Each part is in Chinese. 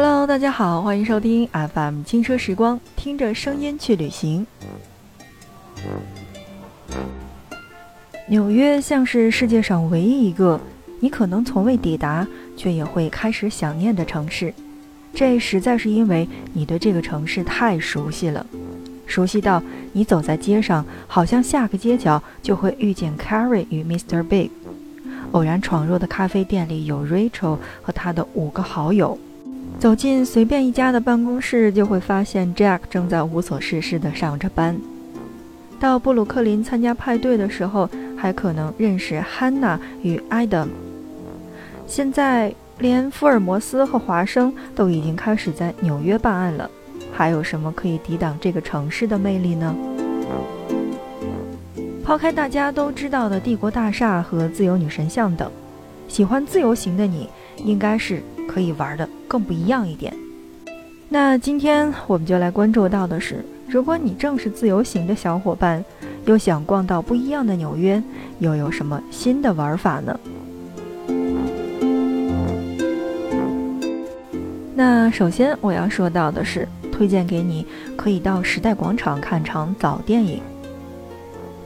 Hello，大家好，欢迎收听 FM 轻奢时光，听着声音去旅行。纽约像是世界上唯一一个你可能从未抵达，却也会开始想念的城市。这实在是因为你对这个城市太熟悉了，熟悉到你走在街上，好像下个街角就会遇见 Carrie 与 Mr. Big。偶然闯入的咖啡店里有 Rachel 和他的五个好友。走进随便一家的办公室，就会发现 Jack 正在无所事事地上着班。到布鲁克林参加派对的时候，还可能认识 Hannah 与 Adam。现在连福尔摩斯和华生都已经开始在纽约办案了，还有什么可以抵挡这个城市的魅力呢？抛开大家都知道的帝国大厦和自由女神像等，喜欢自由行的你，应该是。可以玩的更不一样一点。那今天我们就来关注到的是，如果你正是自由行的小伙伴，又想逛到不一样的纽约，又有什么新的玩法呢？那首先我要说到的是，推荐给你可以到时代广场看场早电影。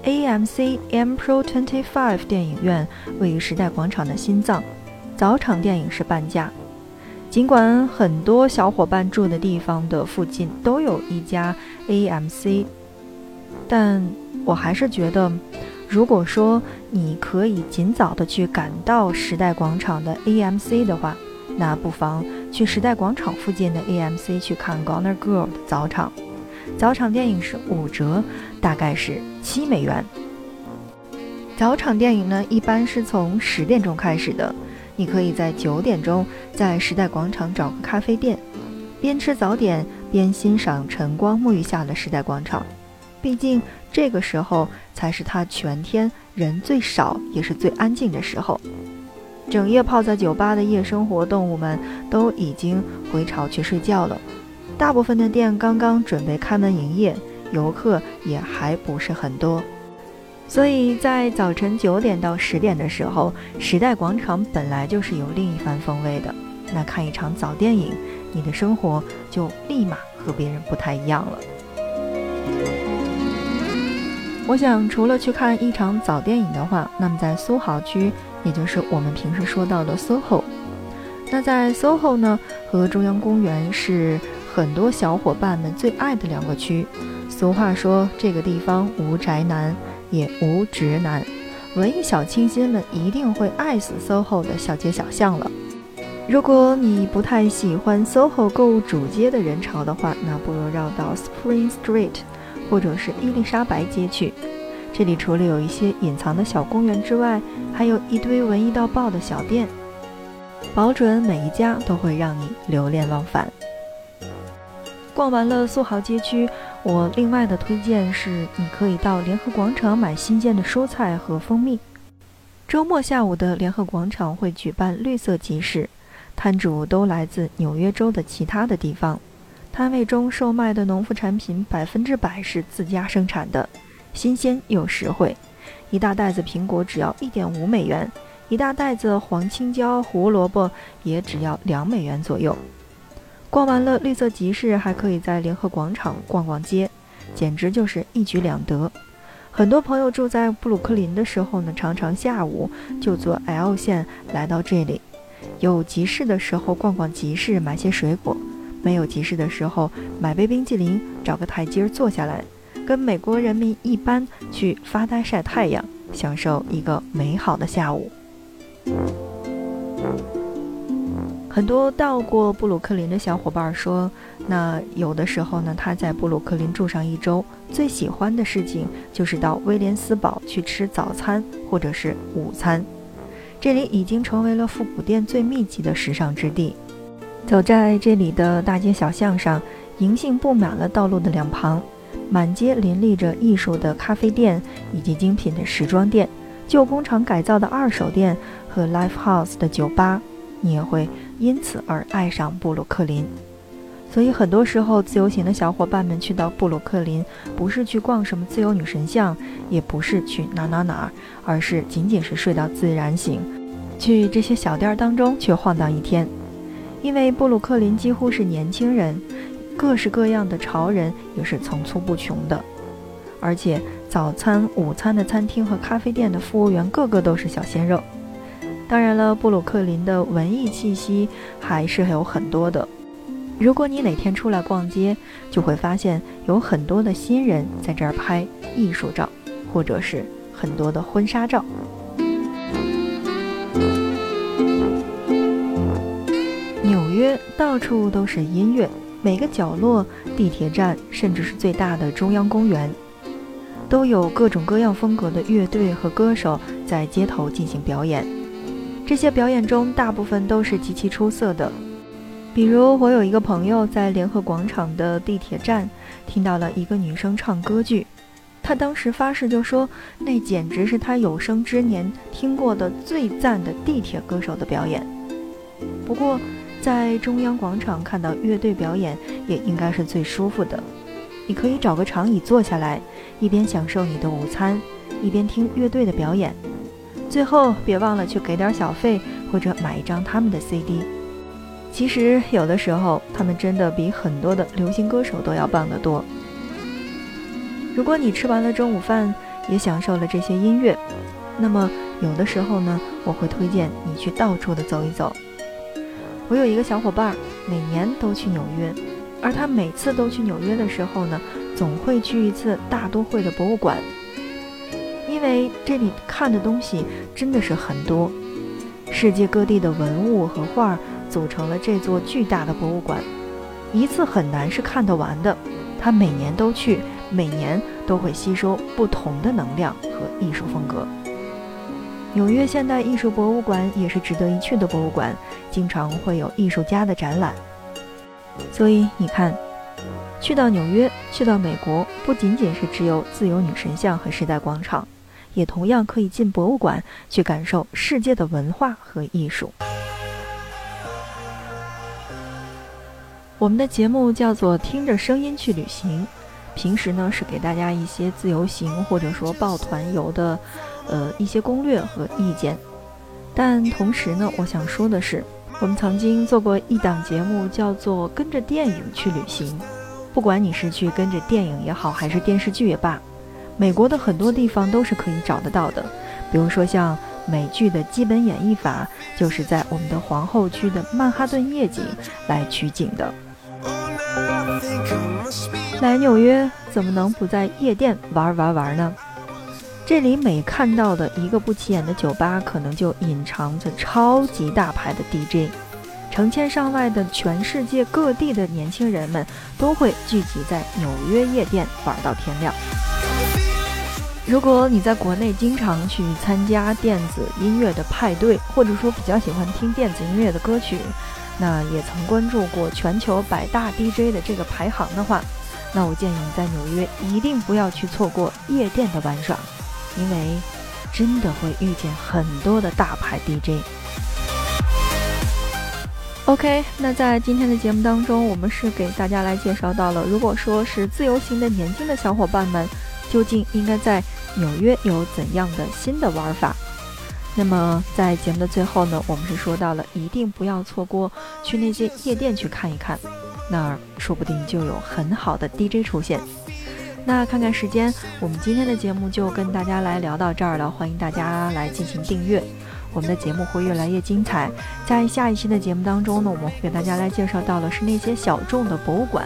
AMC M Pro Twenty Five 电影院位于时代广场的心脏，早场电影是半价。尽管很多小伙伴住的地方的附近都有一家 AMC，但我还是觉得，如果说你可以尽早的去赶到时代广场的 AMC 的话，那不妨去时代广场附近的 AMC 去看 Goner Girl 的早场。早场电影是五折，大概是七美元。早场电影呢，一般是从十点钟开始的。你可以在九点钟在时代广场找个咖啡店，边吃早点边欣赏晨光沐浴下的时代广场。毕竟这个时候才是它全天人最少也是最安静的时候。整夜泡在酒吧的夜生活动物们都已经回巢去睡觉了，大部分的店刚刚准备开门营业，游客也还不是很多。所以在早晨九点到十点的时候，时代广场本来就是有另一番风味的。那看一场早电影，你的生活就立马和别人不太一样了。我想，除了去看一场早电影的话，那么在苏豪区，也就是我们平时说到的 SOHO，那在 SOHO 呢，和中央公园是很多小伙伴们最爱的两个区。俗话说，这个地方无宅男。也无直男，文艺小清新们一定会爱死 SOHO 的小街小巷了。如果你不太喜欢 SOHO 购物主街的人潮的话，那不如绕到 Spring Street 或者是伊丽莎白街去。这里除了有一些隐藏的小公园之外，还有一堆文艺到爆的小店，保准每一家都会让你流连忘返。逛完了苏豪街区。我另外的推荐是，你可以到联合广场买新鲜的蔬菜和蜂蜜。周末下午的联合广场会举办绿色集市，摊主都来自纽约州的其他的地方。摊位中售卖的农副产品百分之百是自家生产的，新鲜又实惠。一大袋子苹果只要一点五美元，一大袋子黄青椒、胡萝卜也只要两美元左右。逛完了绿色集市，还可以在联合广场逛逛街，简直就是一举两得。很多朋友住在布鲁克林的时候呢，常常下午就坐 L 线来到这里。有集市的时候逛逛集市，买些水果；没有集市的时候买杯冰激凌，找个台阶坐下来，跟美国人民一般去发呆晒太阳，享受一个美好的下午。很多到过布鲁克林的小伙伴说，那有的时候呢，他在布鲁克林住上一周，最喜欢的事情就是到威廉斯堡去吃早餐或者是午餐。这里已经成为了复古店最密集的时尚之地。走在这里的大街小巷上，银杏布满了道路的两旁，满街林立着艺术的咖啡店以及精品的时装店、旧工厂改造的二手店和 Live House 的酒吧。你也会因此而爱上布鲁克林，所以很多时候自由行的小伙伴们去到布鲁克林，不是去逛什么自由女神像，也不是去哪哪哪，而是仅仅是睡到自然醒，去这些小店当中去晃荡一天。因为布鲁克林几乎是年轻人，各式各样的潮人也是层出不穷的，而且早餐、午餐的餐厅和咖啡店的服务员个个都是小鲜肉。当然了，布鲁克林的文艺气息还是有很多的。如果你哪天出来逛街，就会发现有很多的新人在这儿拍艺术照，或者是很多的婚纱照。纽约到处都是音乐，每个角落、地铁站，甚至是最大的中央公园，都有各种各样风格的乐队和歌手在街头进行表演。这些表演中，大部分都是极其出色的。比如，我有一个朋友在联合广场的地铁站听到了一个女生唱歌剧，他当时发誓就说，那简直是他有生之年听过的最赞的地铁歌手的表演。不过，在中央广场看到乐队表演也应该是最舒服的。你可以找个长椅坐下来，一边享受你的午餐，一边听乐队的表演。最后，别忘了去给点小费或者买一张他们的 CD。其实有的时候，他们真的比很多的流行歌手都要棒得多。如果你吃完了中午饭，也享受了这些音乐，那么有的时候呢，我会推荐你去到处的走一走。我有一个小伙伴，每年都去纽约，而他每次都去纽约的时候呢，总会去一次大都会的博物馆，因为这里看的东西真的是很多，世界各地的文物和画。组成了这座巨大的博物馆，一次很难是看得完的。他每年都去，每年都会吸收不同的能量和艺术风格。纽约现代艺术博物馆也是值得一去的博物馆，经常会有艺术家的展览。所以你看，去到纽约，去到美国，不仅仅是只有自由女神像和时代广场，也同样可以进博物馆去感受世界的文化和艺术。我们的节目叫做“听着声音去旅行”，平时呢是给大家一些自由行或者说报团游的，呃一些攻略和意见。但同时呢，我想说的是，我们曾经做过一档节目叫做“跟着电影去旅行”。不管你是去跟着电影也好，还是电视剧也罢，美国的很多地方都是可以找得到的。比如说像美剧的基本演绎法，就是在我们的皇后区的曼哈顿夜景来取景的。来纽约怎么能不在夜店玩玩玩呢？这里每看到的一个不起眼的酒吧，可能就隐藏着超级大牌的 DJ，成千上万的全世界各地的年轻人们都会聚集在纽约夜店玩到天亮。如果你在国内经常去参加电子音乐的派对，或者说比较喜欢听电子音乐的歌曲。那也曾关注过全球百大 DJ 的这个排行的话，那我建议你在纽约一定不要去错过夜店的玩耍，因为真的会遇见很多的大牌 DJ。OK，那在今天的节目当中，我们是给大家来介绍到了，如果说是自由行的年轻的小伙伴们，究竟应该在纽约有怎样的新的玩法？那么在节目的最后呢，我们是说到了一定不要错过去那些夜店去看一看，那儿说不定就有很好的 DJ 出现。那看看时间，我们今天的节目就跟大家来聊到这儿了。欢迎大家来进行订阅，我们的节目会越来越精彩。在下一期的节目当中呢，我们会给大家来介绍到的是那些小众的博物馆。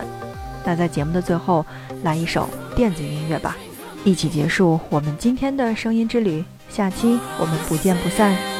那在节目的最后，来一首电子音乐吧，一起结束我们今天的声音之旅。下期我们不见不散。